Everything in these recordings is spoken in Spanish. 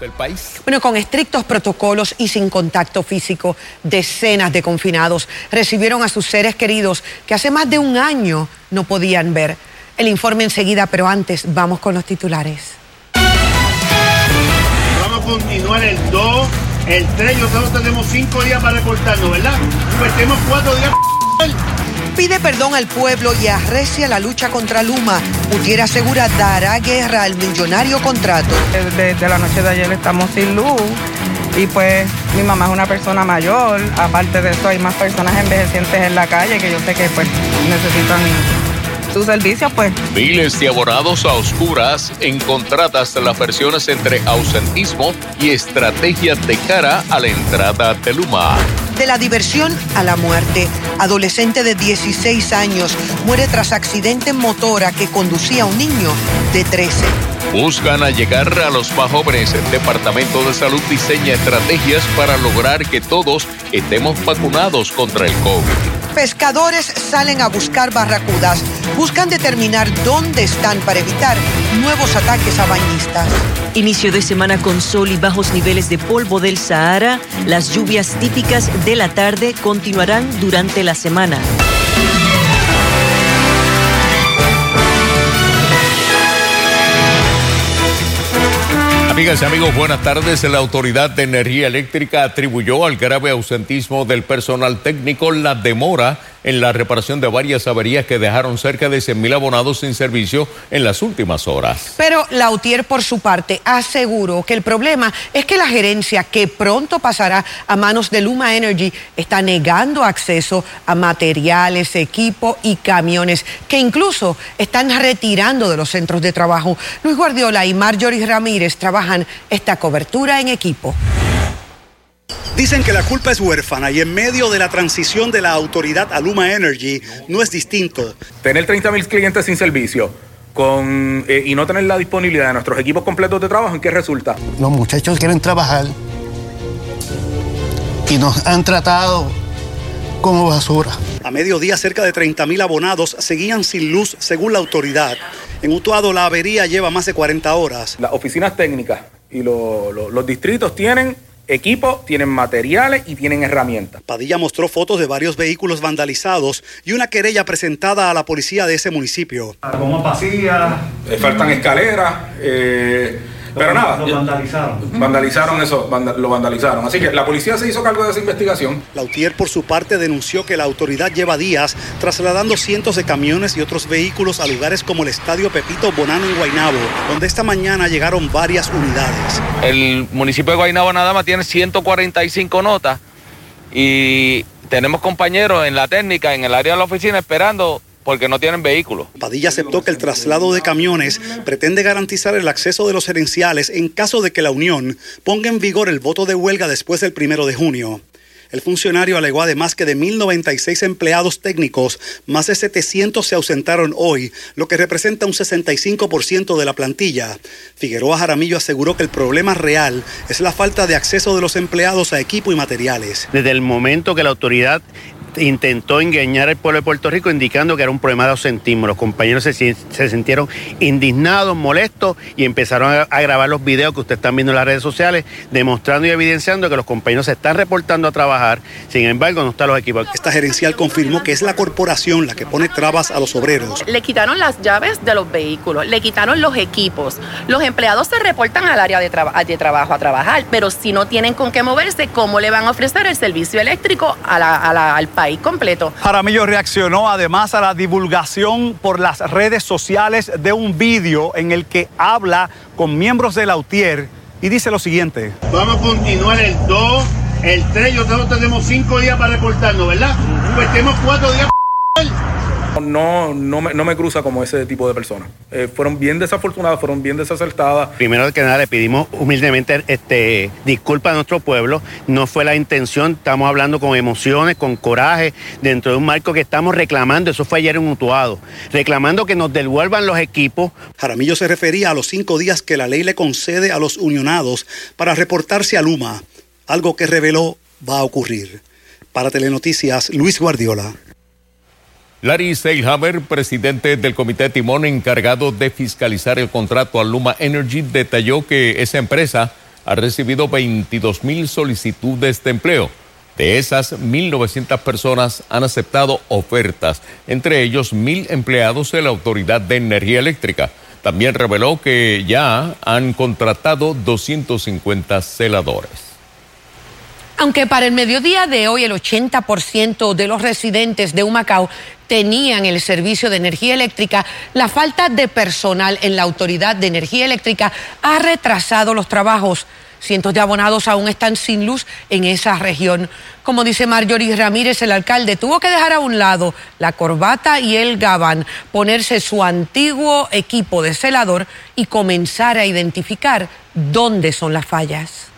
del país. Bueno, con estrictos protocolos y sin contacto físico, decenas de confinados recibieron a sus seres queridos que hace más de un año no podían ver. El informe enseguida, pero antes vamos con los titulares. Vamos a continuar el 2, el 3, nosotros tenemos 5 días para reportarnos, ¿verdad? Pues tenemos 4 días Pide perdón al pueblo y arrecia la lucha contra Luma. Utier asegura dará guerra al millonario contrato. Desde la noche de ayer estamos sin luz y pues mi mamá es una persona mayor. Aparte de eso hay más personas envejecientes en la calle que yo sé que pues necesitan su servicio, pues. Miles de abonados a oscuras encontradas las versiones entre ausentismo y estrategias de cara a la entrada de Luma. De la diversión a la muerte. Adolescente de 16 años muere tras accidente en motora que conducía a un niño de 13. Buscan a llegar a los más jóvenes. El Departamento de Salud diseña estrategias para lograr que todos estemos vacunados contra el COVID. Pescadores salen a buscar barracudas. Buscan determinar dónde están para evitar nuevos ataques a bañistas. Inicio de semana con sol y bajos niveles de polvo del Sahara. Las lluvias típicas de la tarde continuarán durante la semana. Amigas y amigos, buenas tardes. La Autoridad de Energía Eléctrica atribuyó al grave ausentismo del personal técnico la demora en la reparación de varias averías que dejaron cerca de 100 mil abonados sin servicio en las últimas horas. Pero Lautier, por su parte, aseguró que el problema es que la gerencia, que pronto pasará a manos de Luma Energy, está negando acceso a materiales, equipo y camiones, que incluso están retirando de los centros de trabajo. Luis Guardiola y Marjorie Ramírez trabajan esta cobertura en equipo. Dicen que la culpa es huérfana y en medio de la transición de la autoridad a Luma Energy no es distinto. Tener 30 mil clientes sin servicio con, eh, y no tener la disponibilidad de nuestros equipos completos de trabajo, ¿en qué resulta? Los muchachos quieren trabajar y nos han tratado como basura. A mediodía, cerca de 30 mil abonados seguían sin luz según la autoridad. En Utuado, la avería lleva más de 40 horas. Las oficinas técnicas y los distritos tienen equipo, tienen materiales y tienen herramientas. Padilla mostró fotos de varios vehículos vandalizados y una querella presentada a la policía de ese municipio. Como vacía, eh, faltan escaleras. Eh, pero nada. Lo vandalizaron. Vandalizaron eso, lo vandalizaron. Así que la policía se hizo cargo de esa investigación. Lautier, por su parte, denunció que la autoridad lleva días trasladando cientos de camiones y otros vehículos a lugares como el Estadio Pepito Bonano en Guaynabo, donde esta mañana llegaron varias unidades. El municipio de Guaynabo nada más tiene 145 notas y tenemos compañeros en la técnica, en el área de la oficina, esperando porque no tienen vehículos. Padilla aceptó que el traslado de camiones pretende garantizar el acceso de los gerenciales en caso de que la Unión ponga en vigor el voto de huelga después del primero de junio. El funcionario alegó además que de 1.096 empleados técnicos, más de 700 se ausentaron hoy, lo que representa un 65% de la plantilla. Figueroa Jaramillo aseguró que el problema real es la falta de acceso de los empleados a equipo y materiales. Desde el momento que la autoridad intentó engañar al pueblo de Puerto Rico indicando que era un problema de ausentismo. Los compañeros se, sintieron indignados, molestos y empezaron a, a, grabar los videos que ustedes están viendo en las redes sociales, demostrando y evidenciando que los compañeros se están reportando a trabajar, sin embargo no están los equipos. Esta gerencial confirmó que es la corporación la que pone trabas a los obreros. Le quitaron las llaves de los vehículos, le quitaron los equipos. Los empleados se reportan al área de, traba de trabajo a trabajar, pero si no tienen con qué moverse, ¿cómo le van a ofrecer el servicio eléctrico a la, a la, al país completo? Jaramillo reaccionó además a la divulgación por las redes sociales de un vídeo en el que habla con miembros de la UTIER y dice lo siguiente. Vamos a continuar el 2, el 3, nosotros tenemos 5 días para reportarnos, ¿verdad? Pues tenemos 4 días no, no, me, no me cruza como ese tipo de personas. Eh, fueron bien desafortunadas, fueron bien desacertadas. Primero que nada, le pedimos humildemente este, disculpas a nuestro pueblo. No fue la intención, estamos hablando con emociones, con coraje, dentro de un marco que estamos reclamando. Eso fue ayer en Utuado, reclamando que nos devuelvan los equipos. Jaramillo se refería a los cinco días que la ley le concede a los unionados para reportarse a Luma, algo que reveló va a ocurrir. Para Telenoticias, Luis Guardiola. Larry Seilhammer, presidente del comité Timón encargado de fiscalizar el contrato a Luma Energy, detalló que esa empresa ha recibido 22 mil solicitudes de empleo. De esas, 1.900 personas han aceptado ofertas, entre ellos mil empleados de la Autoridad de Energía Eléctrica. También reveló que ya han contratado 250 celadores. Aunque para el mediodía de hoy el 80% de los residentes de Humacao tenían el servicio de energía eléctrica, la falta de personal en la Autoridad de Energía Eléctrica ha retrasado los trabajos. Cientos de abonados aún están sin luz en esa región. Como dice Marjorie Ramírez, el alcalde tuvo que dejar a un lado la corbata y el gabán, ponerse su antiguo equipo de celador y comenzar a identificar dónde son las fallas.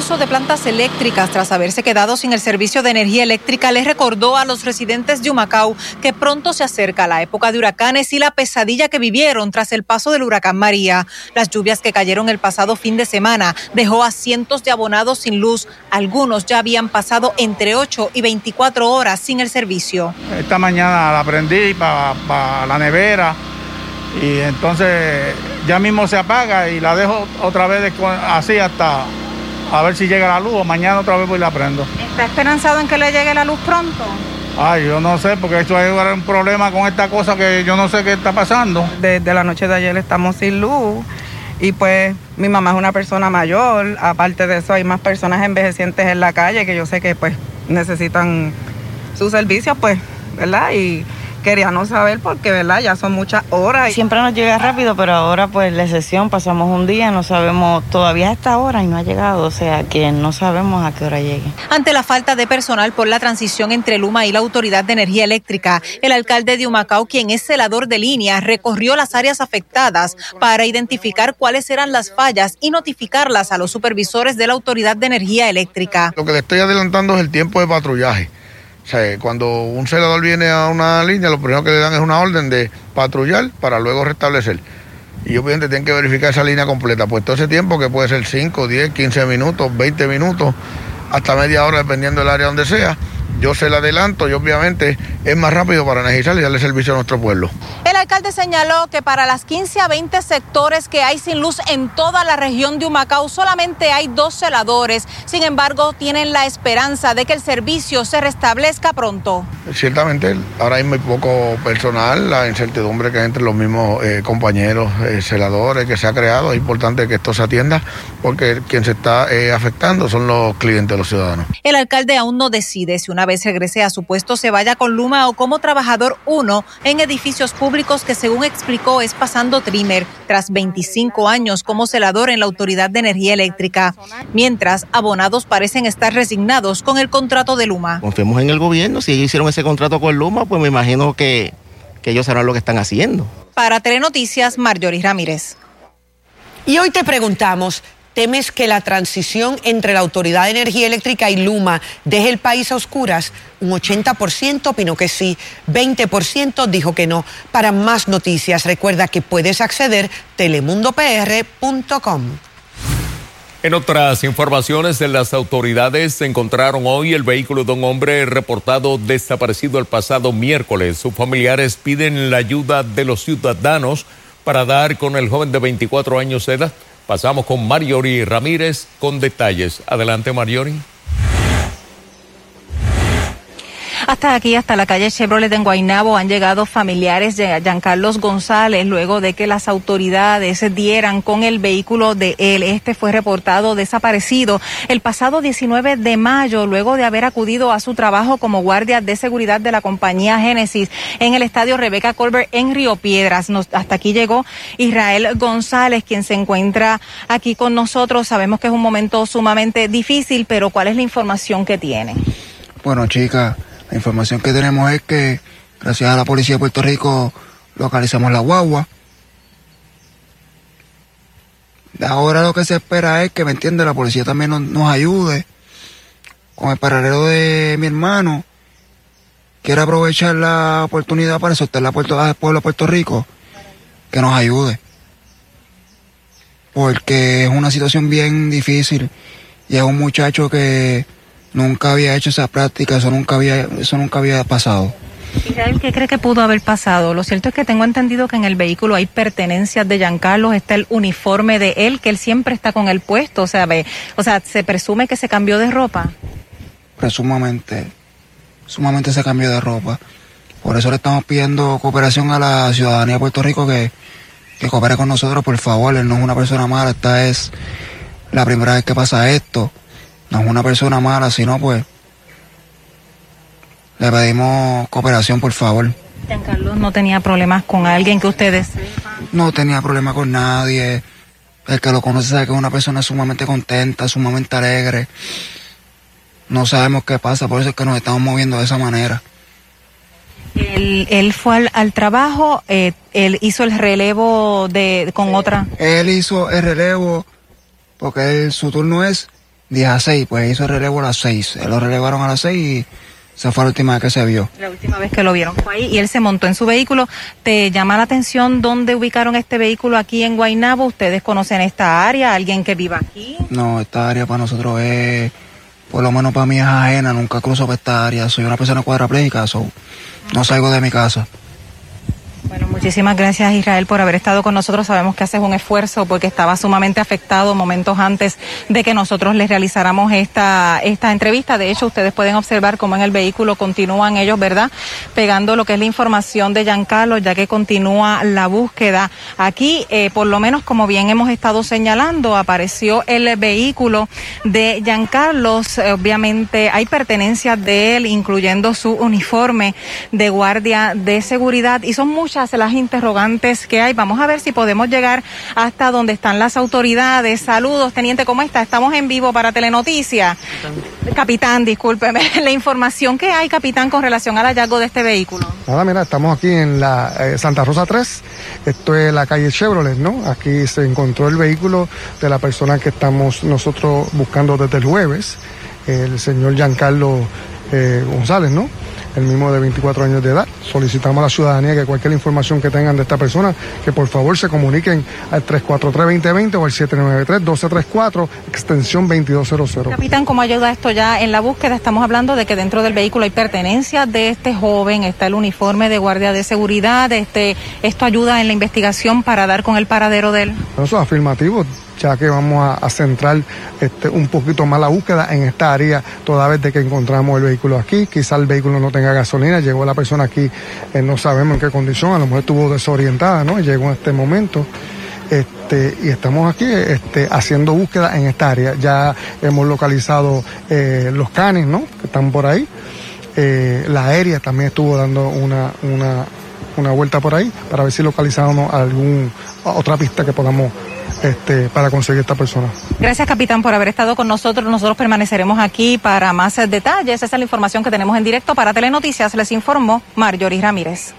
Uso de plantas eléctricas tras haberse quedado sin el servicio de energía eléctrica les recordó a los residentes de Humacao que pronto se acerca la época de huracanes y la pesadilla que vivieron tras el paso del huracán María. Las lluvias que cayeron el pasado fin de semana dejó a cientos de abonados sin luz. Algunos ya habían pasado entre 8 y 24 horas sin el servicio. Esta mañana la prendí para la nevera y entonces ya mismo se apaga y la dejo otra vez así hasta a ver si llega la luz o mañana otra vez voy y la prendo. ¿Está esperanzado en que le llegue la luz pronto? Ay, yo no sé, porque esto hay un problema con esta cosa que yo no sé qué está pasando. Desde la noche de ayer estamos sin luz y pues mi mamá es una persona mayor, aparte de eso hay más personas envejecientes en la calle que yo sé que pues necesitan su servicio, pues, ¿verdad? Y quería no saber porque, ¿verdad? Ya son muchas horas. Siempre nos llega rápido, pero ahora pues la sesión pasamos un día, no sabemos todavía a esta hora y no ha llegado, o sea que no sabemos a qué hora llegue. Ante la falta de personal por la transición entre Luma y la Autoridad de Energía Eléctrica, el alcalde de Humacao, quien es celador de línea, recorrió las áreas afectadas para identificar cuáles eran las fallas y notificarlas a los supervisores de la Autoridad de Energía Eléctrica. Lo que le estoy adelantando es el tiempo de patrullaje cuando un celador viene a una línea, lo primero que le dan es una orden de patrullar para luego restablecer. Y obviamente tienen que verificar esa línea completa. Pues todo ese tiempo, que puede ser 5, 10, 15 minutos, 20 minutos, hasta media hora, dependiendo del área donde sea, yo se la adelanto y obviamente es más rápido para energizar y darle servicio a nuestro pueblo. El alcalde señaló que para las 15 a 20 sectores que hay sin luz en toda la región de Humacao solamente hay dos celadores. Sin embargo, tienen la esperanza de que el servicio se restablezca pronto. Ciertamente, ahora hay muy poco personal, la incertidumbre que hay entre los mismos eh, compañeros eh, celadores que se ha creado. Es importante que esto se atienda porque quien se está eh, afectando son los clientes, los ciudadanos. El alcalde aún no decide si una vez regrese a su puesto se vaya con Luma o como trabajador uno en edificios públicos que según explicó es pasando trimmer tras 25 años como celador en la Autoridad de Energía Eléctrica, mientras abonados parecen estar resignados con el contrato de Luma. Confiemos en el gobierno, si ellos hicieron ese contrato con Luma, pues me imagino que, que ellos sabrán lo que están haciendo. Para Telenoticias, Marjorie Ramírez. Y hoy te preguntamos, ¿Temes que la transición entre la Autoridad de Energía Eléctrica y Luma deje el país a oscuras? Un 80% opinó que sí, 20% dijo que no. Para más noticias, recuerda que puedes acceder a telemundopr.com. En otras informaciones, de las autoridades encontraron hoy el vehículo de un hombre reportado desaparecido el pasado miércoles. Sus familiares piden la ayuda de los ciudadanos para dar con el joven de 24 años de edad. Pasamos con Mariori Ramírez con detalles. Adelante, Mariori. Hasta aquí, hasta la calle Chevrolet en Guaynabo, han llegado familiares de Giancarlos González luego de que las autoridades dieran con el vehículo de él. Este fue reportado desaparecido el pasado 19 de mayo, luego de haber acudido a su trabajo como guardia de seguridad de la compañía Génesis en el estadio Rebeca Colbert en Río Piedras. hasta aquí llegó Israel González, quien se encuentra aquí con nosotros. Sabemos que es un momento sumamente difícil, pero ¿cuál es la información que tiene? Bueno, chica. La información que tenemos es que, gracias a la policía de Puerto Rico, localizamos la guagua. Ahora lo que se espera es que, ¿me entiende, la policía también nos, ayude con el paralelo de mi hermano. Quiere aprovechar la oportunidad para soltar al pueblo de Puerto Rico, que nos ayude. Porque es una situación bien difícil y es un muchacho que Nunca había hecho esa práctica, eso nunca había, eso nunca había pasado. Israel, ¿qué cree que pudo haber pasado? Lo cierto es que tengo entendido que en el vehículo hay pertenencias de Giancarlo, está el uniforme de él, que él siempre está con el puesto, o sea, ve, o sea, se presume que se cambió de ropa. Presumamente, sumamente se cambió de ropa. Por eso le estamos pidiendo cooperación a la ciudadanía de Puerto Rico que, que coopere con nosotros, por favor. Él no es una persona mala, esta es la primera vez que pasa esto. No es una persona mala, sino pues le pedimos cooperación, por favor. Giancarlo no tenía problemas con alguien que ustedes No tenía problema con nadie. El que lo conoce sabe que es una persona sumamente contenta, sumamente alegre. No sabemos qué pasa, por eso es que nos estamos moviendo de esa manera. Él, él fue al, al trabajo, eh, él hizo el relevo de con otra. Él hizo el relevo porque él- su turno es 10 a 6, pues hizo el relevo a las 6. Él lo relevaron a las 6 y esa fue la última vez que se vio. La última vez que lo vieron fue ahí y él se montó en su vehículo. ¿Te llama la atención dónde ubicaron este vehículo aquí en Guaynabo? ¿Ustedes conocen esta área? ¿Alguien que viva aquí? No, esta área para nosotros es, por lo menos para mí es ajena, nunca cruzo por esta área. Soy una persona cuadraplégica, so, no salgo de mi casa. Bueno, muchísimas gracias Israel por haber estado con nosotros. Sabemos que haces un esfuerzo porque estaba sumamente afectado momentos antes de que nosotros les realizáramos esta, esta entrevista. De hecho, ustedes pueden observar cómo en el vehículo continúan ellos, ¿verdad? Pegando lo que es la información de Giancarlo, ya que continúa la búsqueda. Aquí, eh, por lo menos, como bien hemos estado señalando, apareció el vehículo de Giancarlo. Obviamente hay pertenencias de él, incluyendo su uniforme de guardia de seguridad y son muchas las interrogantes que hay. Vamos a ver si podemos llegar hasta donde están las autoridades. Saludos, teniente, ¿cómo está? Estamos en vivo para Telenoticias. Capitán, discúlpeme. La información que hay, capitán, con relación al hallazgo de este vehículo. Nada, mira, estamos aquí en la eh, Santa Rosa 3, esto es la calle Chevrolet, ¿no? Aquí se encontró el vehículo de la persona que estamos nosotros buscando desde el jueves, el señor Giancarlo eh, González, ¿no? El mismo de 24 años de edad. Solicitamos a la ciudadanía que cualquier información que tengan de esta persona, que por favor se comuniquen al 343-2020 o al 793-1234, extensión 2200. Capitán, ¿cómo ayuda esto ya en la búsqueda? Estamos hablando de que dentro del vehículo hay pertenencias de este joven, está el uniforme de guardia de seguridad, este, esto ayuda en la investigación para dar con el paradero de él. Eso es afirmativo, ya que vamos a, centrar este, un poquito más la búsqueda en esta área toda vez de que encontramos el vehículo aquí. Quizá el vehículo no tenga gasolina, llegó la persona aquí, eh, no sabemos en qué condición, a lo mejor estuvo desorientada, ¿no? Llegó en este momento. Este, y estamos aquí este, haciendo búsqueda en esta área. Ya hemos localizado eh, los canes, ¿no? Que están por ahí. Eh, la aérea también estuvo dando una, una, una vuelta por ahí para ver si localizamos algún otra pista que podamos este, para conseguir esta persona. Gracias, capitán, por haber estado con nosotros. Nosotros permaneceremos aquí para más detalles. Esa es la información que tenemos en directo para Telenoticias. Les informó Marjorie Ramírez.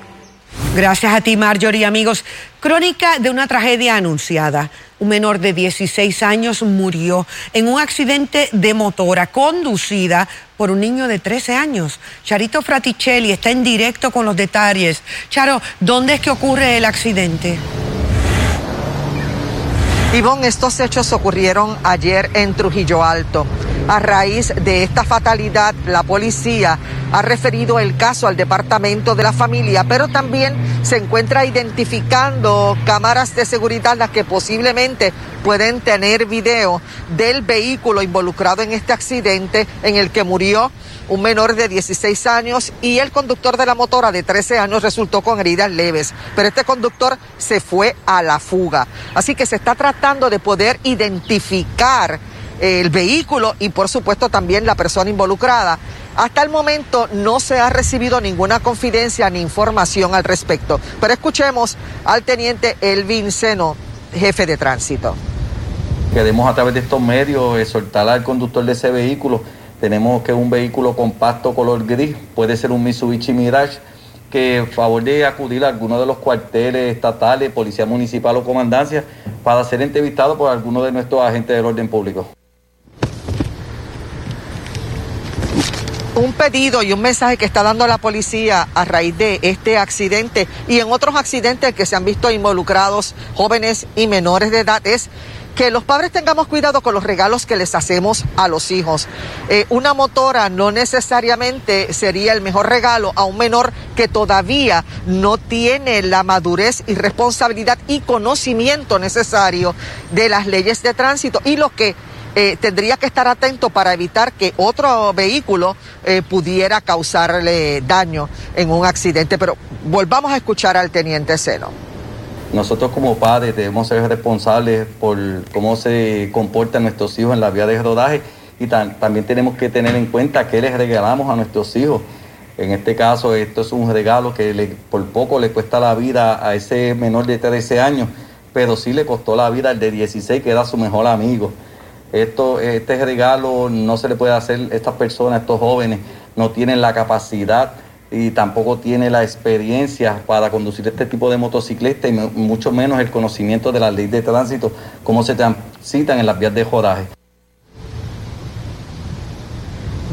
Gracias a ti, Marjorie. Amigos, crónica de una tragedia anunciada. Un menor de 16 años murió en un accidente de motora conducida por un niño de 13 años. Charito Fraticelli está en directo con los detalles. Charo, ¿dónde es que ocurre el accidente? Ivonne, estos hechos ocurrieron ayer en Trujillo Alto. A raíz de esta fatalidad, la policía ha referido el caso al Departamento de la Familia, pero también se encuentra identificando cámaras de seguridad las que posiblemente pueden tener video del vehículo involucrado en este accidente en el que murió un menor de 16 años y el conductor de la motora de 13 años resultó con heridas leves, pero este conductor se fue a la fuga. Así que se está tratando de poder identificar el vehículo y por supuesto también la persona involucrada. Hasta el momento no se ha recibido ninguna confidencia ni información al respecto, pero escuchemos al teniente Elvin Seno, jefe de tránsito. Queremos a través de estos medios exhortar al conductor de ese vehículo. Tenemos que un vehículo compacto color gris, puede ser un Mitsubishi Mirage, que favor de acudir a alguno de los cuarteles estatales, policía municipal o comandancia, para ser entrevistado por alguno de nuestros agentes del orden público. un pedido y un mensaje que está dando la policía a raíz de este accidente y en otros accidentes que se han visto involucrados jóvenes y menores de edad es que los padres tengamos cuidado con los regalos que les hacemos a los hijos. Eh, una motora no necesariamente sería el mejor regalo a un menor que todavía no tiene la madurez y responsabilidad y conocimiento necesario de las leyes de tránsito y lo que eh, tendría que estar atento para evitar que otro vehículo eh, pudiera causarle daño en un accidente. Pero volvamos a escuchar al teniente Seno. Nosotros como padres debemos ser responsables por cómo se comportan nuestros hijos en la vía de rodaje y también tenemos que tener en cuenta qué les regalamos a nuestros hijos. En este caso, esto es un regalo que por poco le cuesta la vida a ese menor de 13 años, pero sí le costó la vida al de 16, que era su mejor amigo. Esto, este regalo no se le puede hacer, estas personas, estos jóvenes, no tienen la capacidad y tampoco tiene la experiencia para conducir este tipo de motocicleta y mucho menos el conocimiento de la ley de tránsito, cómo se transitan en las vías de jodaje.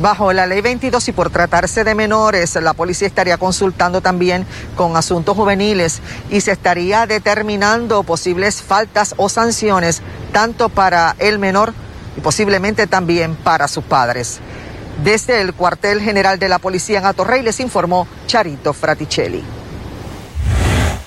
Bajo la ley 22 y por tratarse de menores, la policía estaría consultando también con asuntos juveniles y se estaría determinando posibles faltas o sanciones tanto para el menor y posiblemente también para sus padres. Desde el cuartel general de la policía en Atorrey les informó Charito Fraticelli.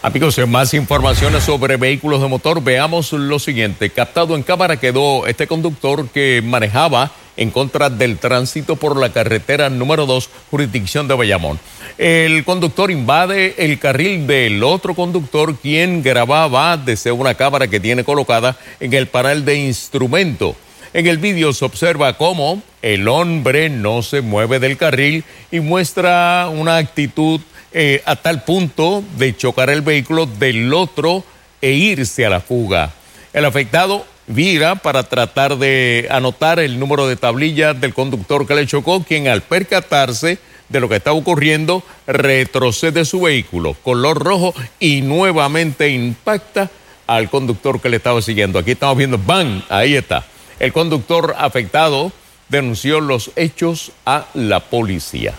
Amigos, en más informaciones sobre vehículos de motor, veamos lo siguiente. Captado en cámara quedó este conductor que manejaba en contra del tránsito por la carretera número 2, jurisdicción de Bayamón. El conductor invade el carril del otro conductor, quien grababa desde una cámara que tiene colocada en el panel de instrumento. En el vídeo se observa cómo el hombre no se mueve del carril y muestra una actitud eh, a tal punto de chocar el vehículo del otro e irse a la fuga. El afectado vira para tratar de anotar el número de tablilla del conductor que le chocó, quien al percatarse de lo que está ocurriendo retrocede su vehículo color rojo y nuevamente impacta al conductor que le estaba siguiendo. Aquí estamos viendo, ¡bam! Ahí está. El conductor afectado denunció los hechos a la policía.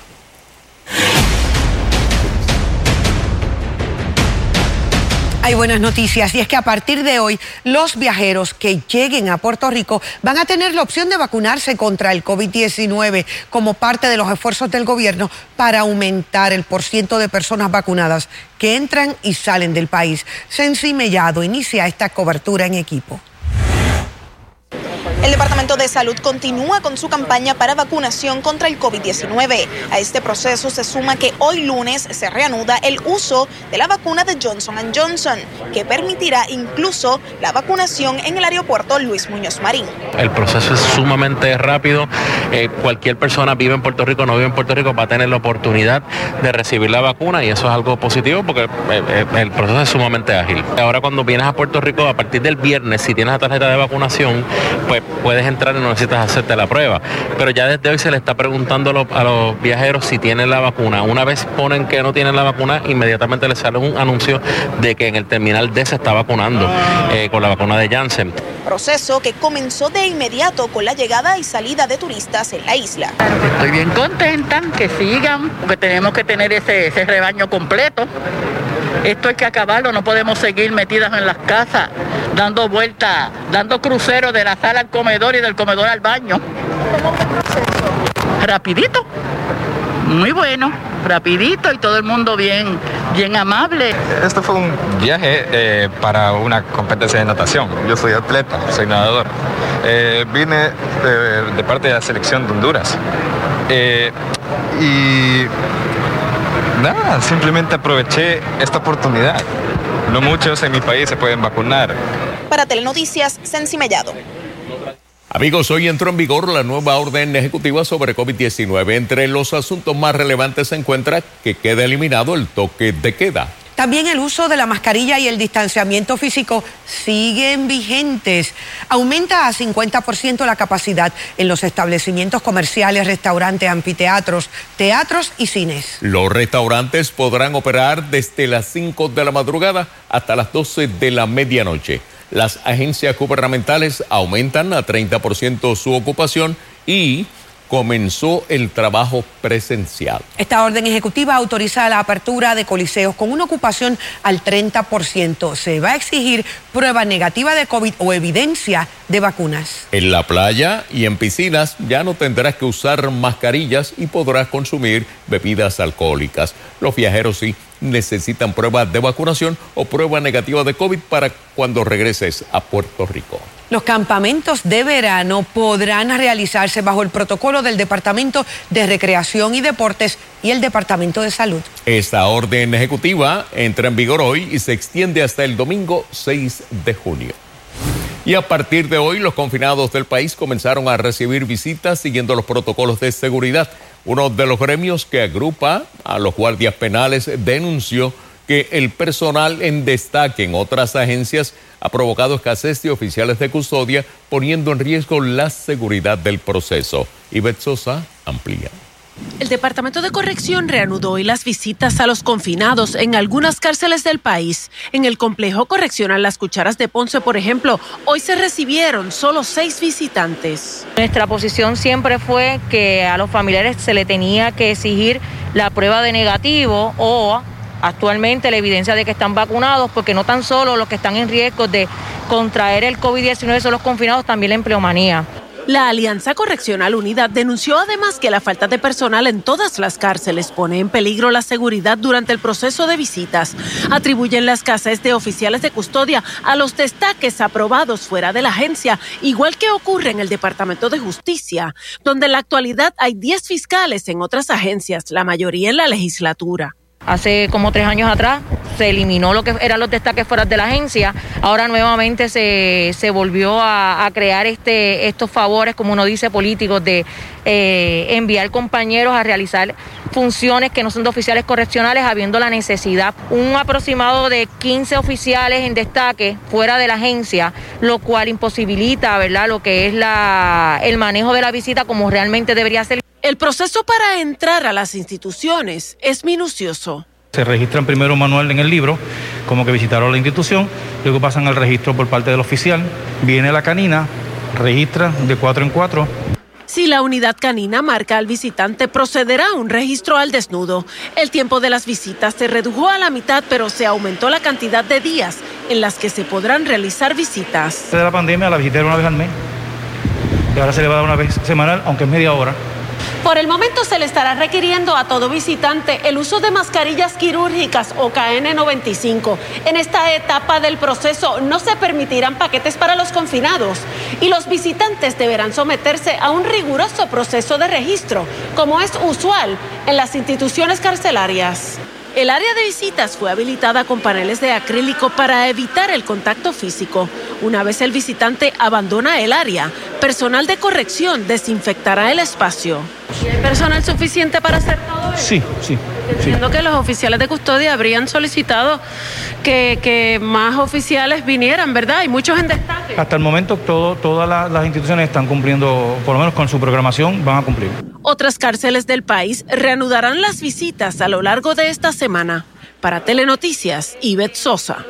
Hay buenas noticias y es que a partir de hoy los viajeros que lleguen a Puerto Rico van a tener la opción de vacunarse contra el COVID-19 como parte de los esfuerzos del gobierno para aumentar el porciento de personas vacunadas que entran y salen del país. Sensi Mellado inicia esta cobertura en equipo. El Departamento de Salud continúa con su campaña para vacunación contra el COVID-19. A este proceso se suma que hoy lunes se reanuda el uso de la vacuna de Johnson Johnson, que permitirá incluso la vacunación en el aeropuerto Luis Muñoz Marín. El proceso es sumamente rápido. Eh, cualquier persona vive en Puerto Rico o no vive en Puerto Rico va a tener la oportunidad de recibir la vacuna y eso es algo positivo porque eh, eh, el proceso es sumamente ágil. Ahora cuando vienes a Puerto Rico a partir del viernes, si tienes la tarjeta de vacunación, pues puedes entrar y no necesitas hacerte la prueba. Pero ya desde hoy se le está preguntando a los, viajeros si tienen la vacuna. Una vez ponen que no tienen la vacuna, inmediatamente les sale un anuncio de que en el terminal D se está vacunando eh, con la vacuna de Janssen. Proceso que comenzó de inmediato con la llegada y salida de turistas en la isla. Estoy bien contenta que sigan, porque tenemos que tener ese, ese rebaño completo. Esto hay que acabarlo, no podemos seguir metidas en las casas, dando vueltas, dando cruceros de la sala al comedor y del comedor al baño. Rapidito, muy bueno, rapidito y todo el mundo bien, bien amable. Esto fue un viaje eh, para una competencia de natación. Yo soy atleta, soy nadador. Eh, vine de, parte de la selección de Honduras. Eh, y Nada, simplemente aproveché esta oportunidad. No muchos en mi país se pueden vacunar. Para Telenoticias, Sensi Mellado. Amigos, hoy entró en vigor la nueva orden ejecutiva sobre COVID-19. Entre los asuntos más relevantes se encuentra que queda eliminado el toque de queda. También el uso de la mascarilla y el distanciamiento físico siguen vigentes. Aumenta a 50% la capacidad en los establecimientos comerciales, restaurantes, anfiteatros, teatros y cines. Los restaurantes podrán operar desde las 5 de la madrugada hasta las 12 de la medianoche. Las agencias gubernamentales aumentan a 30% su ocupación y comenzó el trabajo presencial. Esta orden ejecutiva autoriza la apertura de coliseos con una ocupación al 30%. Se va a exigir prueba negativa de COVID o evidencia de vacunas. En la playa y en piscinas ya no tendrás que usar mascarillas y podrás consumir bebidas alcohólicas. Los viajeros sí necesitan prueba de vacunación o prueba negativa de COVID para cuando regreses a Puerto Rico. Los campamentos de verano podrán realizarse bajo el protocolo del Departamento de Recreación y Deportes y el Departamento de Salud. Esta orden ejecutiva entra en vigor hoy y se extiende hasta el domingo 6 de junio. Y a partir de hoy, los confinados del país comenzaron a recibir visitas siguiendo los protocolos de seguridad. Uno de los gremios que agrupa a los guardias penales denunció que el personal en destaque en otras agencias ha provocado escasez de oficiales de custodia, poniendo en riesgo la seguridad del proceso. Ivette Sosa amplía. El Departamento de Corrección reanudó hoy las visitas a los confinados en algunas cárceles del país. En el complejo correccional Las Cucharas de Ponce, por ejemplo, hoy se recibieron solo seis visitantes. Nuestra posición siempre fue que a los familiares se le tenía que exigir la prueba de negativo o actualmente la evidencia de que están vacunados, porque no tan solo los que están en riesgo de contraer el COVID-19 son los confinados, también la empleomanía. La Alianza Correccional Unida denunció además que la falta de personal en todas las cárceles pone en peligro la seguridad durante el proceso de visitas. Atribuyen la escasez de oficiales de custodia a los destaques aprobados fuera de la agencia, igual que ocurre en el Departamento de Justicia, donde en la actualidad hay 10 fiscales en otras agencias, la mayoría en la legislatura. Hace como tres años atrás se eliminó lo que eran los destaques fuera de la agencia. Ahora nuevamente se, se volvió a, crear este, estos favores, como uno dice, políticos, de eh, enviar compañeros a realizar funciones que no son de oficiales correccionales, habiendo la necesidad. Un aproximado de 15 oficiales en destaque fuera de la agencia, lo cual imposibilita ¿verdad? lo que es la, el manejo de la visita como realmente debería ser. El proceso para entrar a las instituciones es minucioso. Se registran primero manual en el libro, como que visitaron la institución, luego pasan al registro por parte del oficial, viene la canina, registra de cuatro en cuatro. Si la unidad canina marca al visitante, procederá un registro al desnudo. El tiempo de las visitas se redujo a la mitad, pero se aumentó la cantidad de días en las que se podrán realizar visitas. De la pandemia la visité una vez al mes y ahora se le va a dar una vez semanal, aunque es media hora. Por el momento se le estará requiriendo a todo visitante el uso de mascarillas quirúrgicas o KN95. En esta etapa del proceso no se permitirán paquetes para los confinados y los visitantes deberán someterse a un riguroso proceso de registro, como es usual en las instituciones carcelarias. El área de visitas fue habilitada con paneles de acrílico para evitar el contacto físico. Una vez el visitante abandona el área, personal de corrección desinfectará el espacio. ¿Hay personal suficiente para hacer todo eso? Sí, sí. Entiendo que los oficiales de custodia habrían solicitado que, más oficiales vinieran, ¿verdad? Hay muchos en destaque. Hasta el momento todas las instituciones están cumpliendo, por lo menos con su programación, van a cumplir. Otras cárceles del país reanudarán las visitas a lo largo de esta semana. Para Telenoticias, Ivette Sosa.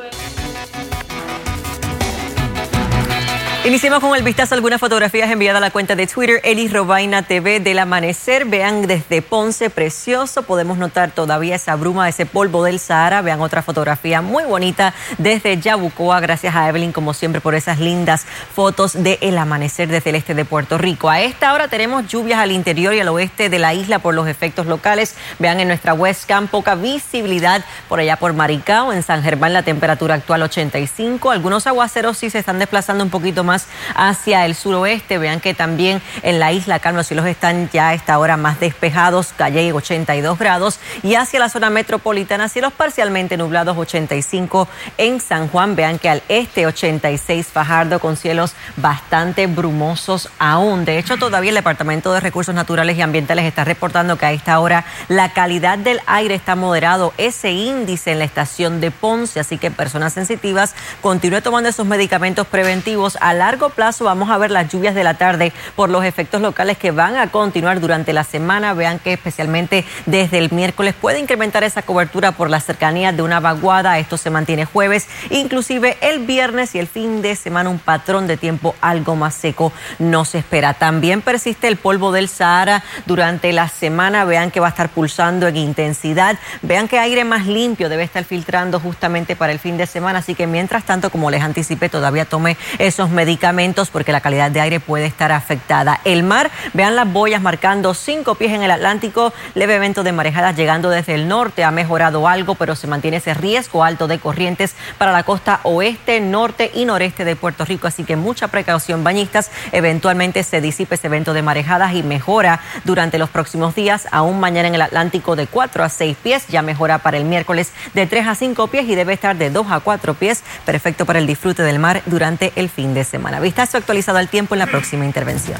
Iniciemos con el vistazo a algunas fotografías enviadas a la cuenta de Twitter Elis Robaina TV del amanecer. Vean desde Ponce, precioso. Podemos notar todavía esa bruma, ese polvo del Sahara. Vean otra fotografía muy bonita desde Yabucoa. Gracias a Evelyn, como siempre, por esas lindas fotos del amanecer desde el este de Puerto Rico. A esta hora tenemos lluvias al interior y al oeste de la isla por los efectos locales. Vean en nuestra webcam poca visibilidad por allá por Maricao. En San Germán la temperatura actual 85. Algunos aguaceros sí se están desplazando un poquito más hacia el suroeste. Vean que también en la isla Calma los cielos están ya a esta hora más despejados, calle 82 grados. Y hacia la zona metropolitana, cielos parcialmente nublados 85 en San Juan. Vean que al este 86 Fajardo con cielos bastante brumosos aún. De hecho, todavía el Departamento de Recursos Naturales y Ambientales está reportando que a esta hora la calidad del aire está moderado. Ese índice en la estación de Ponce, así que personas sensitivas continúe tomando esos medicamentos preventivos a la largo plazo vamos a ver las lluvias de la tarde por los efectos locales que van a continuar durante la semana. Vean que especialmente desde el miércoles puede incrementar esa cobertura por la cercanía de una vaguada. Esto se mantiene jueves, inclusive el viernes y el fin de semana un patrón de tiempo algo más seco no se espera. También persiste el polvo del Sahara durante la semana. Vean que va a estar pulsando en intensidad. Vean que aire más limpio debe estar filtrando justamente para el fin de semana. Así que mientras tanto, como les anticipé, todavía tome esos medicamentos porque la calidad de aire puede estar afectada. El mar, vean las boyas marcando cinco pies en el Atlántico. Leve evento de marejadas llegando desde el norte. Ha mejorado algo, pero se mantiene ese riesgo alto de corrientes para la costa oeste, norte y noreste de Puerto Rico. Así que mucha precaución, bañistas. Eventualmente se disipe ese evento de marejadas y mejora durante los próximos días. Aún mañana en el Atlántico de 4 a 6 pies. Ya mejora para el miércoles de 3 a 5 pies y debe estar de 2 a 4 pies. Perfecto para el disfrute del mar durante el fin de semana. Vistazo actualizado al tiempo en la próxima intervención.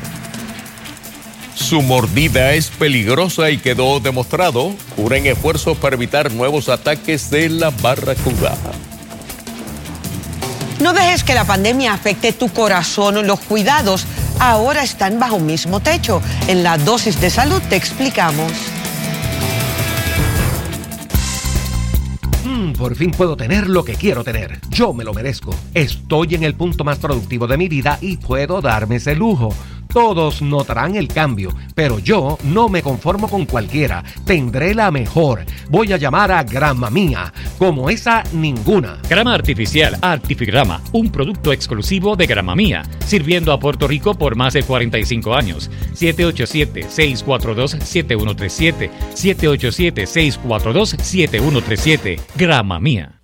Su mordida es peligrosa y quedó demostrado. Unen esfuerzos para evitar nuevos ataques de la barracuda. No dejes que la pandemia afecte tu corazón. Los cuidados ahora están bajo un mismo techo. En la dosis de salud te explicamos. Por fin puedo tener lo que quiero tener. Yo me lo merezco. Estoy en el punto más productivo de mi vida y puedo darme ese lujo. Todos notarán el cambio, pero yo no me conformo con cualquiera. Tendré la mejor. Voy a llamar a Grama Mía, como esa ninguna. Grama artificial Artifigrama, un producto exclusivo de Grama Mía, sirviendo a Puerto Rico por más de 45 años. 787-642-7137. 787-642-7137. Grama Mía.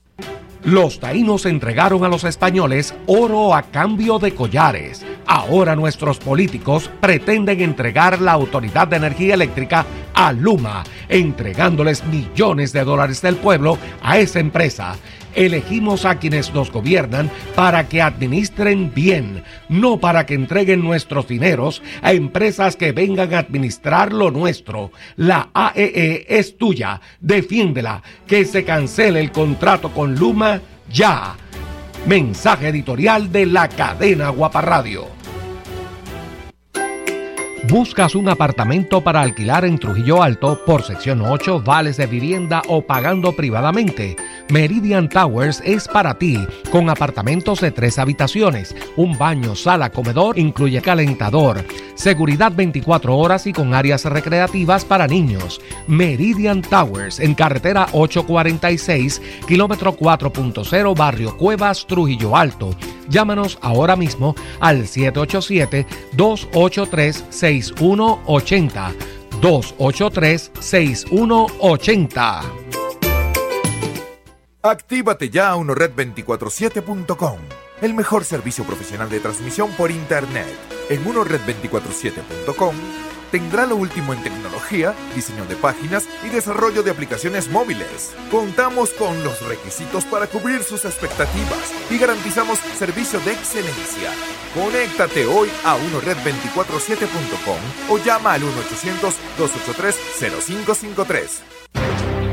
Los taínos entregaron a los españoles oro a cambio de collares. Ahora nuestros políticos pretenden entregar la Autoridad de Energía Eléctrica a Luma, entregándoles millones de dólares del pueblo a esa empresa. Elegimos a quienes nos gobiernan para que administren bien, no para que entreguen nuestros dineros a empresas que vengan a administrar lo nuestro. La AEE es tuya, defiéndela, que se cancele el contrato con Luma ya. Mensaje editorial de la cadena Guaparradio. ¿Buscas un apartamento para alquilar en Trujillo Alto por sección 8, vales de vivienda o pagando privadamente? Meridian Towers es para ti, con apartamentos de tres habitaciones, un baño, sala, comedor, incluye calentador, seguridad 24 horas y con áreas recreativas para niños. Meridian Towers en carretera 846, kilómetro 4.0, barrio Cuevas, Trujillo Alto. Llámanos ahora mismo al 787-283-6180. 283-6180. Actívate ya a unored247.com, el mejor servicio profesional de transmisión por Internet. En unored247.com tendrá lo último en tecnología, diseño de páginas y desarrollo de aplicaciones móviles. Contamos con los requisitos para cubrir sus expectativas y garantizamos servicio de excelencia. Conéctate hoy a unored247.com o llama al 1-800-283-0553.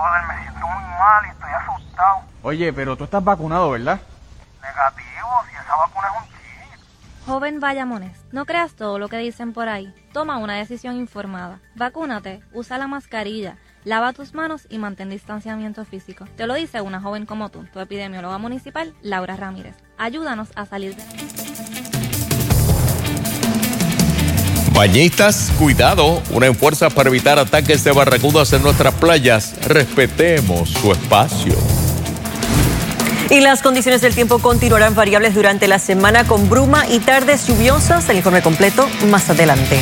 Brother, me siento muy mal y estoy asustado. Oye, pero tú estás vacunado, ¿verdad? Negativo, si esa vacuna es un chip. Joven Bayamones, no creas todo lo que dicen por ahí. Toma una decisión informada. Vacúnate, usa la mascarilla, lava tus manos y mantén distanciamiento físico. Te lo dice una joven como tú, tu epidemióloga municipal, Laura Ramírez. Ayúdanos a salir de la... Bañistas, cuidado, unen fuerzas para evitar ataques de barracudas en nuestras playas. Respetemos su espacio. Y las condiciones del tiempo continuarán variables durante la semana con bruma y tardes lluviosas. El informe completo más adelante.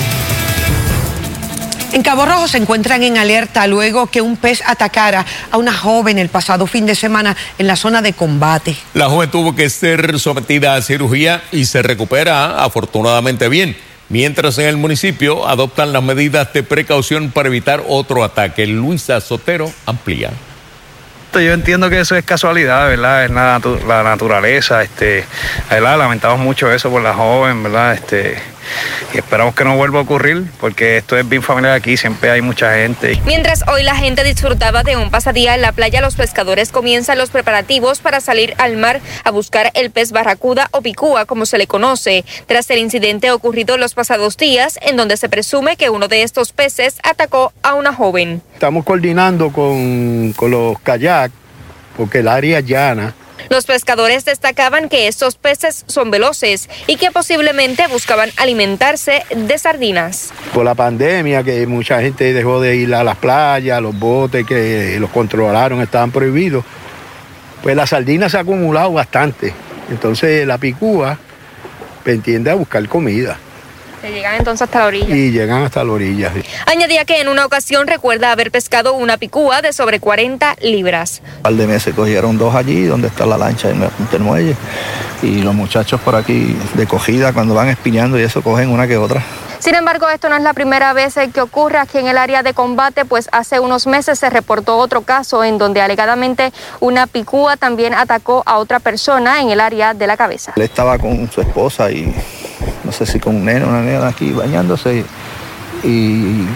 En Cabo Rojo se encuentran en alerta luego que un pez atacara a una joven el pasado fin de semana en la zona de combate. La joven tuvo que ser sometida a cirugía y se recupera afortunadamente bien. Mientras en el municipio adoptan las medidas de precaución para evitar otro ataque. Luisa Sotero amplía. Yo entiendo que eso es casualidad, ¿verdad? Es la, naturaleza, este, ¿verdad? Lamentamos mucho eso por la joven, ¿verdad? Este, y esperamos que no vuelva a ocurrir porque esto es bien familiar aquí, siempre hay mucha gente. Mientras hoy la gente disfrutaba de un pasadía en la playa, los pescadores comienzan los preparativos para salir al mar a buscar el pez barracuda o picúa, como se le conoce, tras el incidente ocurrido los pasados días, en donde se presume que uno de estos peces atacó a una joven. Estamos coordinando con, con los kayak porque el área es llana los pescadores destacaban que estos peces son veloces y que posiblemente buscaban alimentarse de sardinas. Por la pandemia, que mucha gente dejó de ir a las playas, los botes que los controlaron estaban prohibidos, pues la sardina se ha acumulado bastante. Entonces la picúa pues, tiende a buscar comida. Se llegan entonces hasta la orilla. Y llegan hasta la orilla. Añadía que en una ocasión recuerda haber pescado una picúa de sobre 40 libras. Un par de meses cogieron dos allí, donde está la lancha en el muelle. Y los muchachos por aquí de cogida, cuando van espiñando y eso, cogen una que otra. Sin embargo, esto no es la primera vez que ocurre aquí en el área de combate, pues hace unos meses se reportó otro caso en donde alegadamente una picúa también atacó a otra persona en el área de la cabeza. Él estaba con su esposa y no sé si con un nene o una nena aquí bañándose y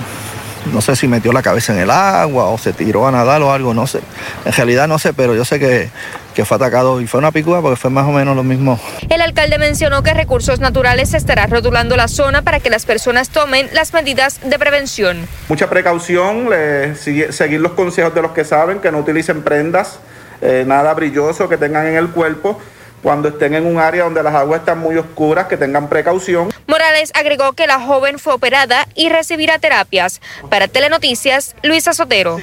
no sé si metió la cabeza en el agua o se tiró a nadar o algo, no sé. En realidad no sé, pero yo sé que, que fue atacado y fue una picúa porque fue más o menos lo mismo. El alcalde mencionó que Recursos Naturales estará rotulando la zona para que las personas tomen las medidas de prevención. Mucha precaución, seguir los consejos de los que saben, que no utilicen prendas, eh, nada brilloso que tengan en el cuerpo cuando estén en un área donde las aguas están muy oscuras, que tengan precaución. Morales agregó que la joven fue operada y recibirá terapias. Para Telenoticias, Luisa Sotero.